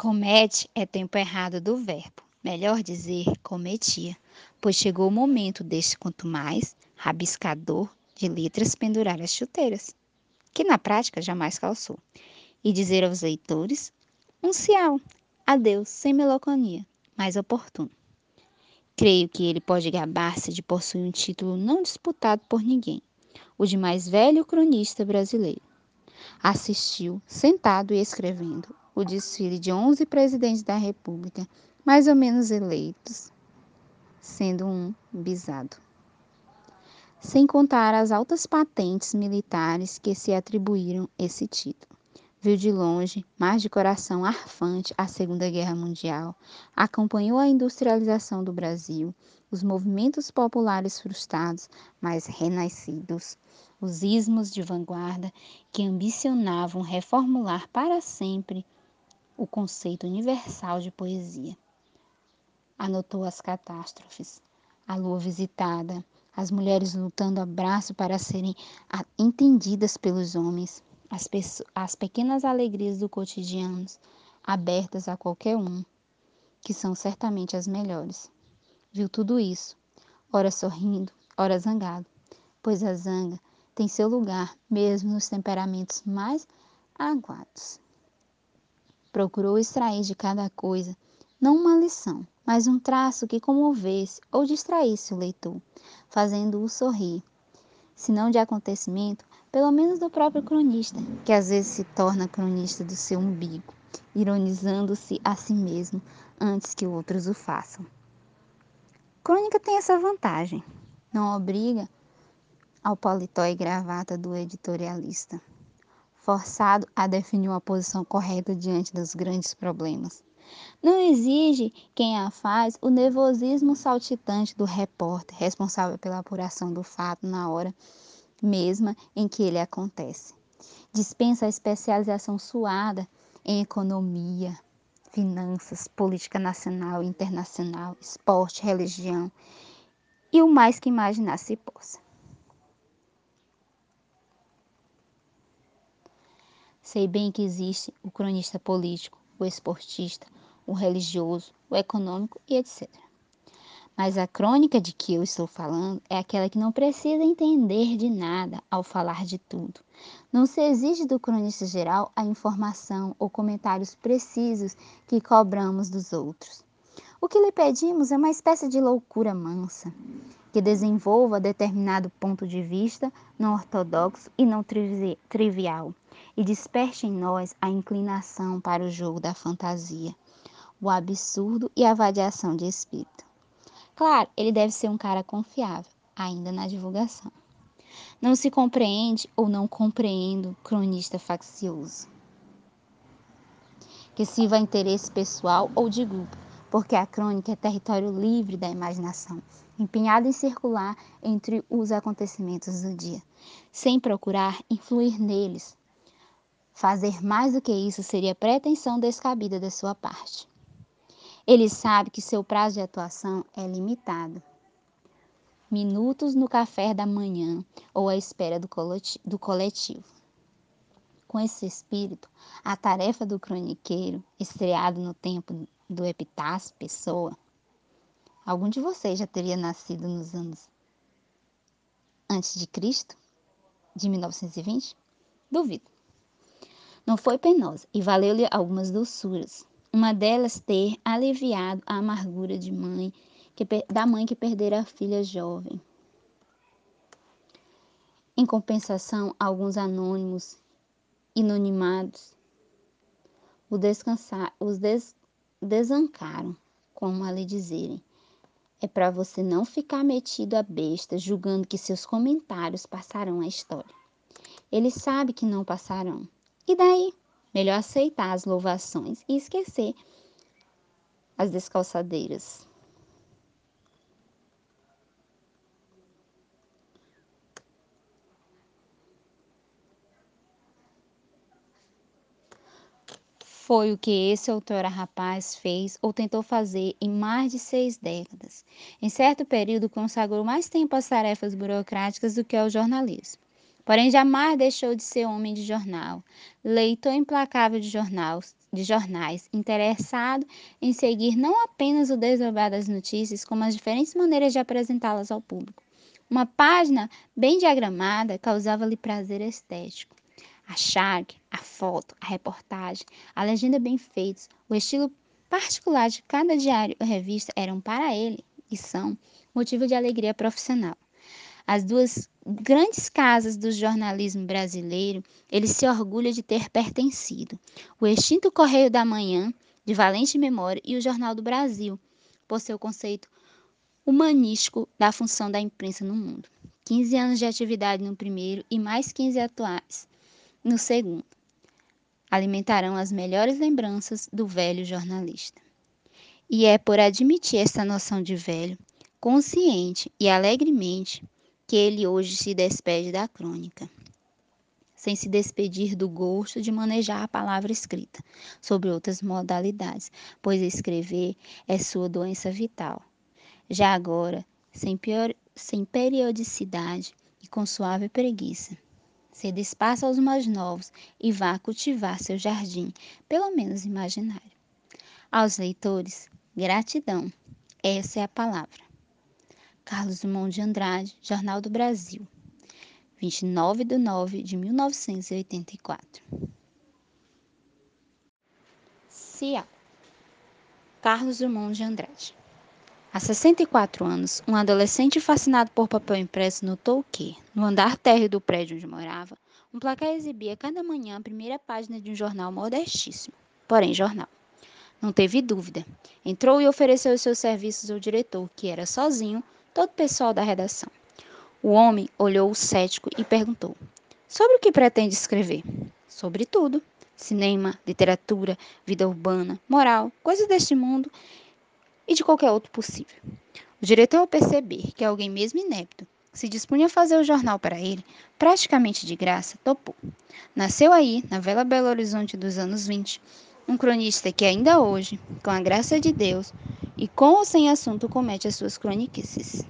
Comete é tempo errado do verbo, melhor dizer, cometia, pois chegou o momento deste quanto mais rabiscador de letras pendurar as chuteiras, que na prática jamais calçou, e dizer aos leitores um cial, adeus, sem melancolia, mais oportuno. Creio que ele pode gabar-se de possuir um título não disputado por ninguém, o de mais velho cronista brasileiro. Assistiu, sentado e escrevendo, o desfile de 11 presidentes da República, mais ou menos eleitos, sendo um bisado. Sem contar as altas patentes militares que se atribuíram esse título. Viu de longe, mas de coração arfante, a Segunda Guerra Mundial, acompanhou a industrialização do Brasil, os movimentos populares frustrados, mas renascidos, os ismos de vanguarda que ambicionavam reformular para sempre o conceito universal de poesia. Anotou as catástrofes, a lua visitada, as mulheres lutando a braço para serem entendidas pelos homens, as, as pequenas alegrias do cotidiano, abertas a qualquer um, que são certamente as melhores. Viu tudo isso, ora sorrindo, ora zangado, pois a zanga tem seu lugar mesmo nos temperamentos mais aguados procurou extrair de cada coisa não uma lição, mas um traço que comovesse ou distraísse o leitor, fazendo-o sorrir. Se não de acontecimento, pelo menos do próprio cronista, que às vezes se torna cronista do seu umbigo, ironizando-se a si mesmo antes que outros o façam. Crônica tem essa vantagem, não obriga ao paletó e gravata do editorialista forçado a definir uma posição correta diante dos grandes problemas. Não exige quem a faz o nervosismo saltitante do repórter responsável pela apuração do fato na hora mesma em que ele acontece. Dispensa a especialização suada em economia, finanças, política nacional e internacional, esporte, religião e o mais que imaginar se possa. Sei bem que existe o cronista político, o esportista, o religioso, o econômico e etc. Mas a crônica de que eu estou falando é aquela que não precisa entender de nada ao falar de tudo. Não se exige do cronista geral a informação ou comentários precisos que cobramos dos outros. O que lhe pedimos é uma espécie de loucura mansa, que desenvolva determinado ponto de vista não ortodoxo e não trivial, e desperte em nós a inclinação para o jogo da fantasia, o absurdo e a vadiação de espírito. Claro, ele deve ser um cara confiável, ainda na divulgação. Não se compreende ou não compreendo cronista faccioso, que sirva a interesse pessoal ou de grupo, porque a crônica é território livre da imaginação, empenhado em circular entre os acontecimentos do dia, sem procurar influir neles, Fazer mais do que isso seria pretensão descabida da sua parte. Ele sabe que seu prazo de atuação é limitado. Minutos no café da manhã ou à espera do coletivo. Com esse espírito, a tarefa do croniqueiro, estreado no tempo do Epitácio Pessoa, algum de vocês já teria nascido nos anos antes de Cristo, de 1920? Duvido. Não foi penosa e valeu-lhe algumas doçuras. Uma delas ter aliviado a amargura de mãe que, da mãe que perdera a filha jovem. Em compensação, alguns anônimos, inanimados, o descansar, os des, desancaram, como a lhe dizerem. É para você não ficar metido a besta, julgando que seus comentários passarão a história. Ele sabe que não passarão. E daí? Melhor aceitar as louvações e esquecer as descalçadeiras. Foi o que esse autor rapaz fez ou tentou fazer em mais de seis décadas. Em certo período, consagrou mais tempo às tarefas burocráticas do que ao jornalismo. Porém, jamais deixou de ser homem de jornal, leitor implacável de jornal, de jornais, interessado em seguir não apenas o desdobrar das notícias, como as diferentes maneiras de apresentá-las ao público. Uma página bem diagramada causava-lhe prazer estético. A charge, a foto, a reportagem, a legenda bem feitos, o estilo particular de cada diário ou revista eram para ele, e são, motivo de alegria profissional. As duas grandes casas do jornalismo brasileiro, ele se orgulha de ter pertencido. O extinto Correio da Manhã, de valente memória, e o Jornal do Brasil, por seu conceito humanístico da função da imprensa no mundo. 15 anos de atividade no primeiro e mais 15 atuais no segundo. Alimentarão as melhores lembranças do velho jornalista. E é por admitir essa noção de velho, consciente e alegremente, que ele hoje se despede da crônica, sem se despedir do gosto de manejar a palavra escrita, sobre outras modalidades, pois escrever é sua doença vital. Já agora, sem, pior, sem periodicidade e com suave preguiça, ceda espaço aos mais novos e vá cultivar seu jardim, pelo menos imaginário. Aos leitores, gratidão. Essa é a palavra. Carlos Drummond de Andrade, Jornal do Brasil, 29 de nove de 1984. CIA Carlos Drummond de Andrade Há 64 anos, um adolescente fascinado por papel impresso notou que, no andar térreo do prédio onde morava, um placar exibia cada manhã a primeira página de um jornal modestíssimo, porém jornal. Não teve dúvida. Entrou e ofereceu os seus serviços ao diretor, que era sozinho, todo o pessoal da redação. O homem olhou o cético e perguntou: Sobre o que pretende escrever? Sobre tudo: cinema, literatura, vida urbana, moral, coisas deste mundo e de qualquer outro possível. O diretor, ao perceber que alguém mesmo inepto se dispunha a fazer o jornal para ele, praticamente de graça, topou. Nasceu aí, na Vela Belo Horizonte dos anos 20, um cronista que ainda hoje, com a graça de Deus, e com ou sem assunto comete as suas croniquices.